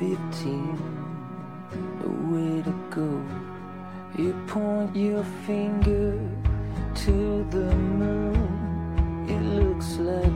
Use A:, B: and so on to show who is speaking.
A: 15, the way to go. You point your finger to the moon. It looks like